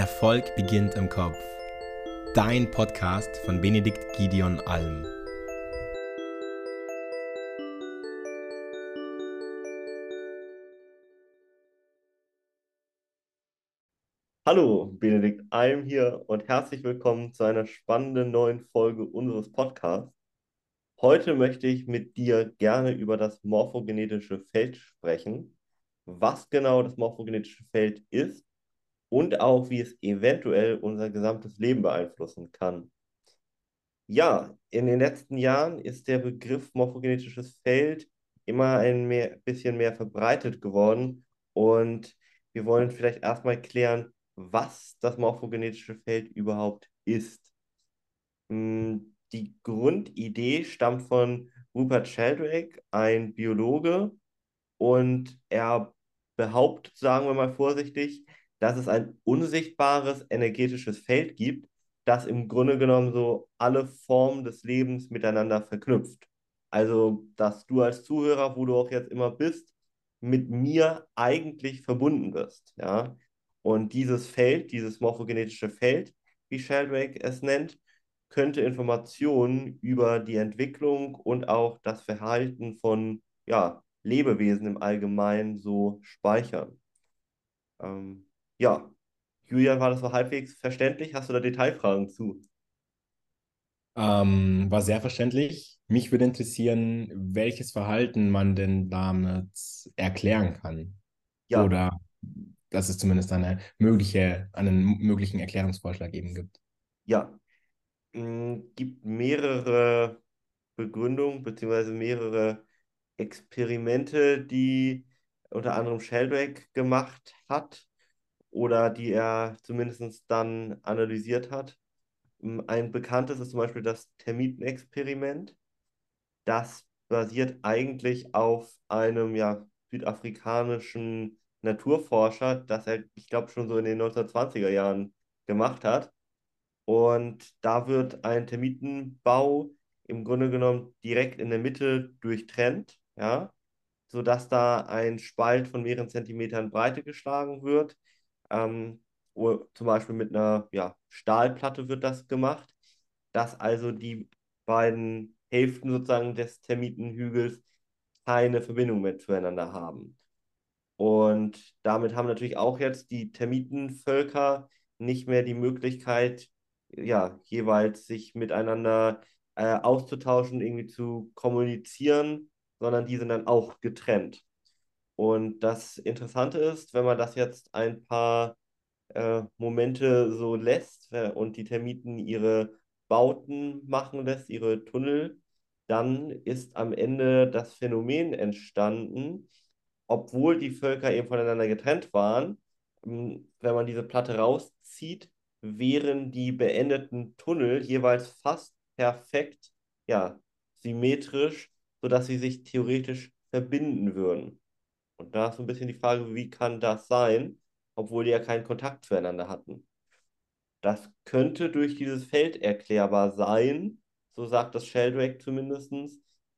Erfolg beginnt im Kopf. Dein Podcast von Benedikt Gideon Alm. Hallo, Benedikt Alm hier und herzlich willkommen zu einer spannenden neuen Folge unseres Podcasts. Heute möchte ich mit dir gerne über das morphogenetische Feld sprechen, was genau das morphogenetische Feld ist und auch wie es eventuell unser gesamtes Leben beeinflussen kann. Ja, in den letzten Jahren ist der Begriff morphogenetisches Feld immer ein mehr, bisschen mehr verbreitet geworden und wir wollen vielleicht erstmal klären, was das morphogenetische Feld überhaupt ist. Hm, die Grundidee stammt von Rupert Sheldrake, ein Biologe, und er behauptet, sagen wir mal vorsichtig, dass es ein unsichtbares energetisches Feld gibt, das im Grunde genommen so alle Formen des Lebens miteinander verknüpft. Also, dass du als Zuhörer, wo du auch jetzt immer bist, mit mir eigentlich verbunden bist. Ja? Und dieses Feld, dieses morphogenetische Feld, wie Sheldrake es nennt, könnte Informationen über die Entwicklung und auch das Verhalten von ja, Lebewesen im Allgemeinen so speichern. Ähm, ja, Julian, war das so halbwegs verständlich? Hast du da Detailfragen zu? Ähm, war sehr verständlich. Mich würde interessieren, welches Verhalten man denn damit erklären kann. Ja, Oder dass es zumindest eine mögliche, einen möglichen Erklärungsvorschlag eben gibt. ja. Mm, gibt mehrere Begründungen beziehungsweise mehrere Experimente, die unter anderem Sheldrake gemacht hat oder die er zumindest dann analysiert hat. Mm, Ein bekanntes ist zum Beispiel das Termitenexperiment. Das basiert eigentlich auf einem ja, südafrikanischen Naturforscher, das er, ich glaube, schon so in den 1920er Jahren gemacht hat. Und da wird ein Termitenbau im Grunde genommen direkt in der Mitte durchtrennt, ja, sodass da ein Spalt von mehreren Zentimetern Breite geschlagen wird. Ähm, zum Beispiel mit einer ja, Stahlplatte wird das gemacht, dass also die beiden Hälften sozusagen des Termitenhügels keine Verbindung mehr zueinander haben. Und damit haben natürlich auch jetzt die Termitenvölker nicht mehr die Möglichkeit, ja, jeweils sich miteinander äh, auszutauschen, irgendwie zu kommunizieren, sondern die sind dann auch getrennt. Und das Interessante ist, wenn man das jetzt ein paar äh, Momente so lässt äh, und die Termiten ihre Bauten machen lässt, ihre Tunnel, dann ist am Ende das Phänomen entstanden, obwohl die Völker eben voneinander getrennt waren, m, wenn man diese Platte rauszieht, wären die beendeten Tunnel jeweils fast perfekt, ja, symmetrisch, sodass sie sich theoretisch verbinden würden. Und da ist so ein bisschen die Frage, wie kann das sein, obwohl die ja keinen Kontakt zueinander hatten? Das könnte durch dieses Feld erklärbar sein, so sagt das Sheldrake zumindest,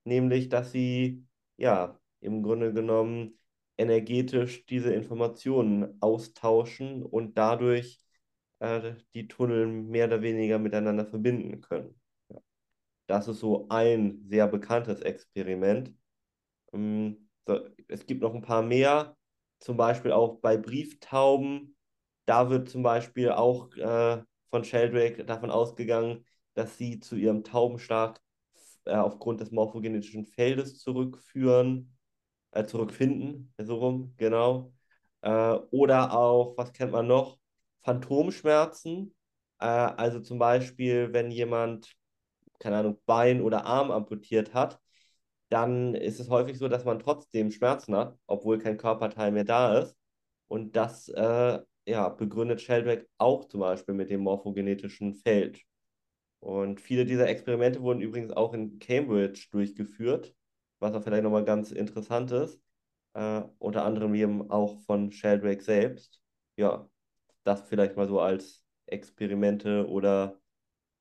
nämlich dass sie ja im Grunde genommen energetisch diese Informationen austauschen und dadurch äh, die Tunnel mehr oder weniger miteinander verbinden können. Das ist so ein sehr bekanntes Experiment. Ähm, es gibt noch ein paar mehr, zum Beispiel auch bei Brieftauben. Da wird zum Beispiel auch äh, von Sheldrake davon ausgegangen, dass sie zu ihrem Taubenschlag äh, aufgrund des morphogenetischen Feldes zurückführen, äh, zurückfinden, so rum, genau. Äh, oder auch, was kennt man noch? Phantomschmerzen. Äh, also zum Beispiel, wenn jemand, keine Ahnung, Bein oder Arm amputiert hat, dann ist es häufig so, dass man trotzdem Schmerzen hat, obwohl kein Körperteil mehr da ist. Und das äh, ja, begründet Sheldrake auch zum Beispiel mit dem morphogenetischen Feld. Und viele dieser Experimente wurden übrigens auch in Cambridge durchgeführt, was auch vielleicht nochmal ganz interessant ist. Äh, unter anderem eben auch von Sheldrake selbst. Ja, das vielleicht mal so als Experimente oder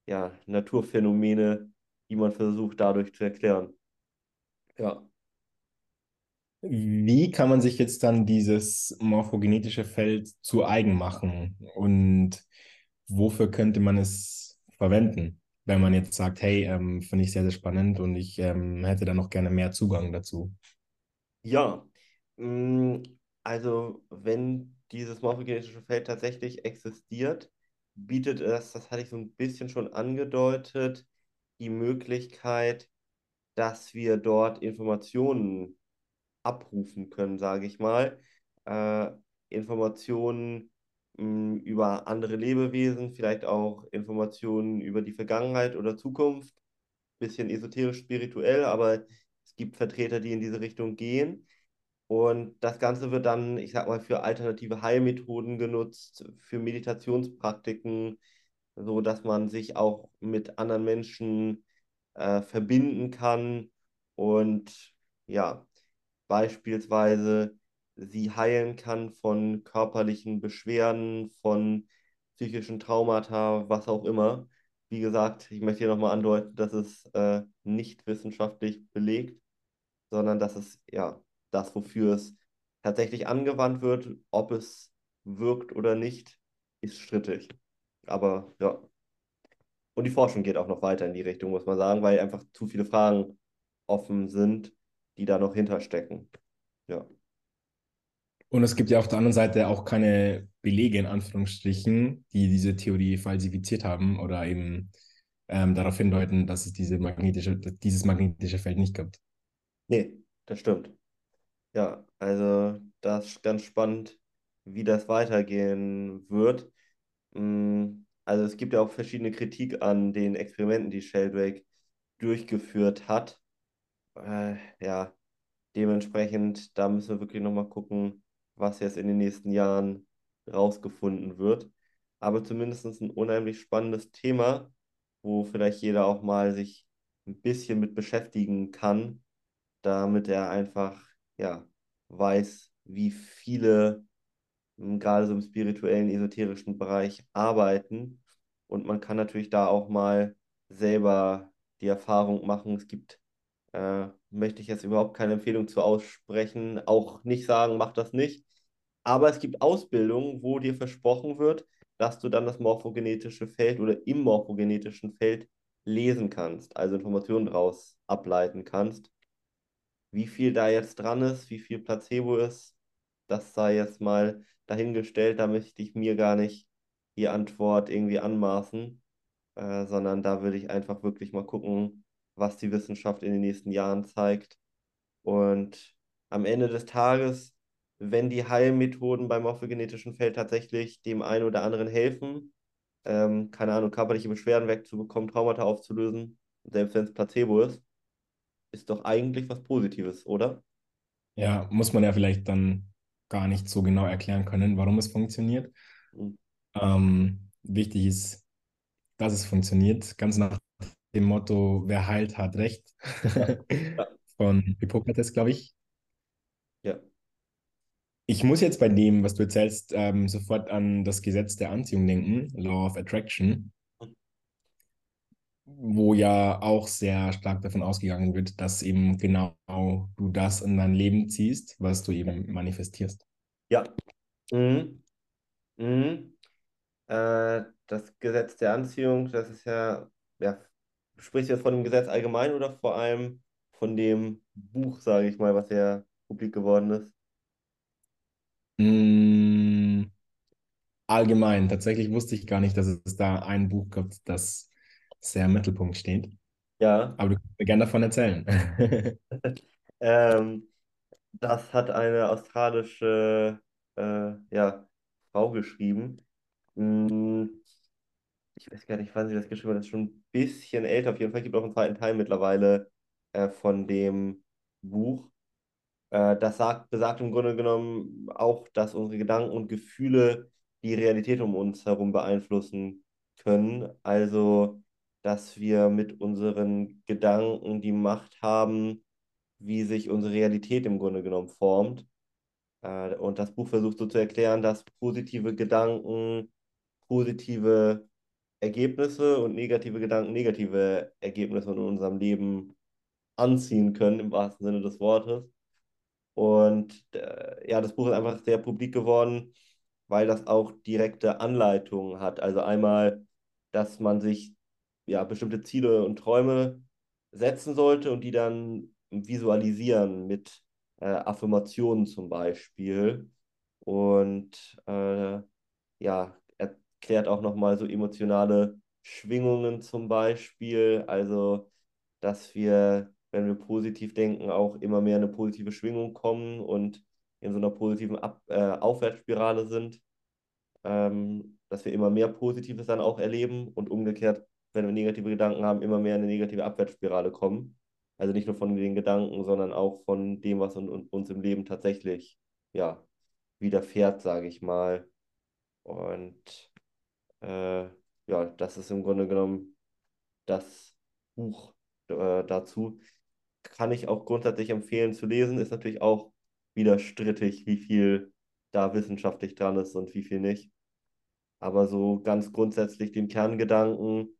ja, Naturphänomene, die man versucht dadurch zu erklären. Ja. Wie kann man sich jetzt dann dieses morphogenetische Feld zu eigen machen? Und wofür könnte man es verwenden, wenn man jetzt sagt, hey, ähm, finde ich sehr, sehr spannend und ich ähm, hätte da noch gerne mehr Zugang dazu? Ja, mm, also wenn dieses morphogenetische Feld tatsächlich existiert, bietet es, das hatte ich so ein bisschen schon angedeutet, die Möglichkeit, dass wir dort Informationen abrufen können, sage ich mal. Äh, Informationen mh, über andere Lebewesen, vielleicht auch Informationen über die Vergangenheit oder Zukunft. Bisschen esoterisch spirituell, aber es gibt Vertreter, die in diese Richtung gehen. Und das Ganze wird dann, ich sag mal, für alternative Heilmethoden genutzt, für Meditationspraktiken, so dass man sich auch mit anderen Menschen äh, verbinden kann und ja, beispielsweise sie heilen kann von körperlichen Beschwerden, von psychischen Traumata, was auch immer. Wie gesagt, ich möchte hier nochmal andeuten, dass es äh, nicht wissenschaftlich belegt, sondern dass es ja das, wofür es tatsächlich angewandt wird, ob es wirkt oder nicht, ist strittig. Aber ja. Und die Forschung geht auch noch weiter in die Richtung, muss man sagen, weil einfach zu viele Fragen offen sind, die da noch hinterstecken. Ja. Und es gibt ja auf der anderen Seite auch keine Belege, in Anführungsstrichen, die diese Theorie falsifiziert haben oder eben ähm, darauf hindeuten, dass es diese magnetische, dieses magnetische Feld nicht gibt. Nee, das stimmt. Ja, also das ist ganz spannend, wie das weitergehen wird. Mm, Also es gibt ja auch verschiedene Kritik an den Experimenten, die Sheldrake durchgeführt hat. Äh, ja, dementsprechend, da müssen wir wirklich nochmal gucken, was jetzt in den nächsten Jahren rausgefunden wird. Aber zumindest ein unheimlich spannendes Thema, wo vielleicht jeder auch mal sich ein bisschen mit beschäftigen kann, damit er einfach ja, weiß, wie viele gerade so im spirituellen, esoterischen Bereich arbeiten. Und man kann natürlich da auch mal selber die Erfahrung machen. Es gibt, äh, möchte ich jetzt überhaupt keine Empfehlung zu aussprechen, auch nicht sagen, mach das nicht. Aber es gibt Ausbildungen, wo dir versprochen wird, dass du dann das morphogenetische Feld oder im morphogenetischen Feld lesen kannst, also Informationen daraus ableiten kannst. Wie viel da jetzt dran ist, wie viel Placebo ist, das sei jetzt mal dahingestellt. Da möchte ich mir gar nicht die Antwort irgendwie anmaßen, äh, sondern da würde ich einfach wirklich mal gucken, was die Wissenschaft in den nächsten Jahren zeigt. Und am Ende des Tages, wenn die Heilmethoden beim morphogenetischen Feld tatsächlich dem einen oder anderen helfen, ähm, keine Ahnung, körperliche Beschwerden wegzubekommen, Traumata aufzulösen, selbst wenn es Placebo ist, ist doch eigentlich was Positives, oder? Ja, muss man ja vielleicht dann gar nicht so genau erklären können, warum es funktioniert. Mhm. Ähm, wichtig ist, dass es funktioniert, ganz nach dem Motto, wer heilt, hat Recht. Von Hippokrates, glaube ich. ja, Ich muss jetzt bei dem, was du erzählst, ähm, sofort an das Gesetz der Anziehung denken, Law of Attraction, wo ja auch sehr stark davon ausgegangen wird, dass eben genau du das in dein Leben ziehst, was du eben manifestierst. ja. Mhm. Mhm. Äh, das Gesetz der Anziehung, das ist ja, ja, sprichst du jetzt von dem Gesetz allgemein oder vor allem von dem Buch, sage ich mal, was ja publik geworden ist? Mm, allgemein, tatsächlich wusste ich gar nicht, dass es da ein Buch gibt, das sehr im Mittelpunkt steht. Ja. Aber du kannst mir gerne davon erzählen. Ähm, das hat eine australische äh, ja, Frau geschrieben. Mm, Ich weiß gar nicht, wann sie das geschrieben hat. Das ist schon ein bisschen älter. Auf jeden Fall gibt es auch einen zweiten Teil mittlerweile äh, von dem Buch. Äh, das sagt, besagt im Grunde genommen auch, dass unsere Gedanken und Gefühle die Realität um uns herum beeinflussen können. Also, dass wir mit unseren Gedanken die Macht haben, wie sich unsere Realität im Grunde genommen formt. Äh, und das Buch versucht so zu erklären, dass positive Gedanken positive Ergebnisse und negative Gedanken negative Ergebnisse in unserem Leben anziehen können, im wahrsten Sinne des Wortes. Und äh, ja, das Buch ist einfach sehr publik geworden, weil das auch direkte Anleitungen hat. Also einmal, dass man sich ja bestimmte Ziele und Träume setzen sollte und die dann visualisieren mit äh, Affirmationen zum Beispiel. Und äh, ja, erklärt auch nochmal so emotionale Schwingungen zum Beispiel. Also, dass wir, wenn wir positiv denken, auch immer mehr in eine positive Schwingung kommen und in so einer positiven Ab äh, Aufwärtsspirale sind. Ähm, dass wir immer mehr Positives dann auch erleben und umgekehrt, wenn wir negative Gedanken haben, immer mehr in eine negative Abwärtsspirale kommen. Also nicht nur von den Gedanken, sondern auch von dem, was uns im Leben tatsächlich ja, widerfährt, sage ich mal. Und äh, ja, das ist im Grunde genommen das Buch äh, dazu. Kann ich auch grundsätzlich empfehlen zu lesen. Ist natürlich auch wieder strittig, wie viel da wissenschaftlich dran ist und wie viel nicht. Aber so ganz grundsätzlich den Kerngedanken,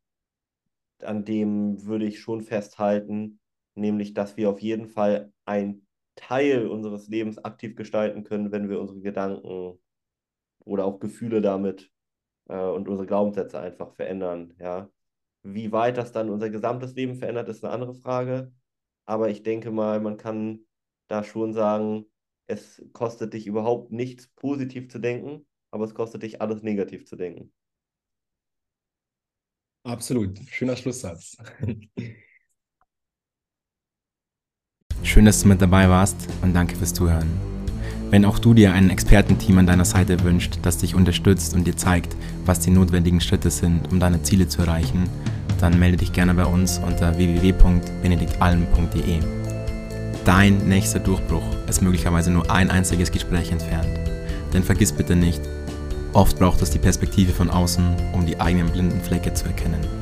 an dem würde ich schon festhalten, nämlich dass wir auf jeden Fall einen Teil unseres Lebens aktiv gestalten können, wenn wir unsere Gedanken oder auch Gefühle damit äh, und unsere Glaubenssätze einfach verändern. Ja. Wie weit das dann unser gesamtes Leben verändert, ist eine andere Frage. Aber ich denke mal, man kann da schon sagen, es kostet dich überhaupt nichts, positiv zu denken, aber es kostet dich alles negativ zu denken. Absolut, schöner Schlusssatz. Schön, dass du mit dabei warst und danke fürs Zuhören. Wenn auch du dir ein Expertenteam an deiner Seite wünscht, das dich unterstützt und dir zeigt, was die notwendigen Schritte sind, um deine Ziele zu erreichen, dann melde dich gerne bei uns unter www.benediktalm.de. Dein nächster Durchbruch ist möglicherweise nur ein einziges Gespräch entfernt. Denn vergiss bitte nicht, oft braucht es die Perspektive von außen, um die eigenen blinden Flecke zu erkennen.